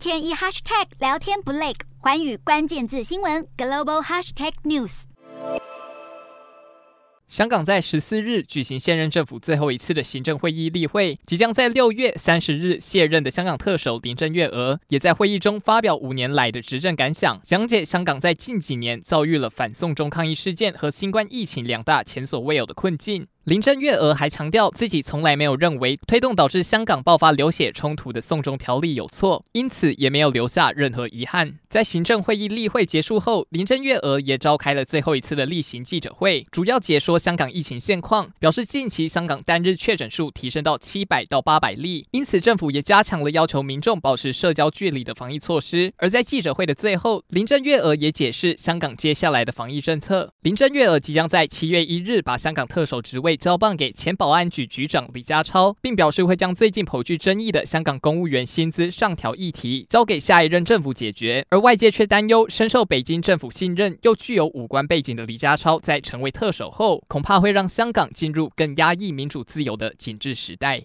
天一 hashtag 聊天不累，寰宇关键字新闻 global hashtag news。香港在十四日举行现任政府最后一次的行政会议例会，即将在六月三十日卸任的香港特首林郑月娥也在会议中发表五年来的执政感想，讲解香港在近几年遭遇了反送中抗议事件和新冠疫情两大前所未有的困境。林郑月娥还强调，自己从来没有认为推动导致香港爆发流血冲突的送中条例有错，因此也没有留下任何遗憾。在行政会议例会结束后，林郑月娥也召开了最后一次的例行记者会，主要解说香港疫情现况，表示近期香港单日确诊数提升到七百到八百例，因此政府也加强了要求民众保持社交距离的防疫措施。而在记者会的最后，林郑月娥也解释香港接下来的防疫政策。林郑月娥即将在七月一日把香港特首职位被。交棒给前保安局局长李家超，并表示会将最近颇具争议的香港公务员薪资上调议题交给下一任政府解决。而外界却担忧，深受北京政府信任又具有武官背景的李家超，在成为特首后，恐怕会让香港进入更压抑民主自由的紧致时代。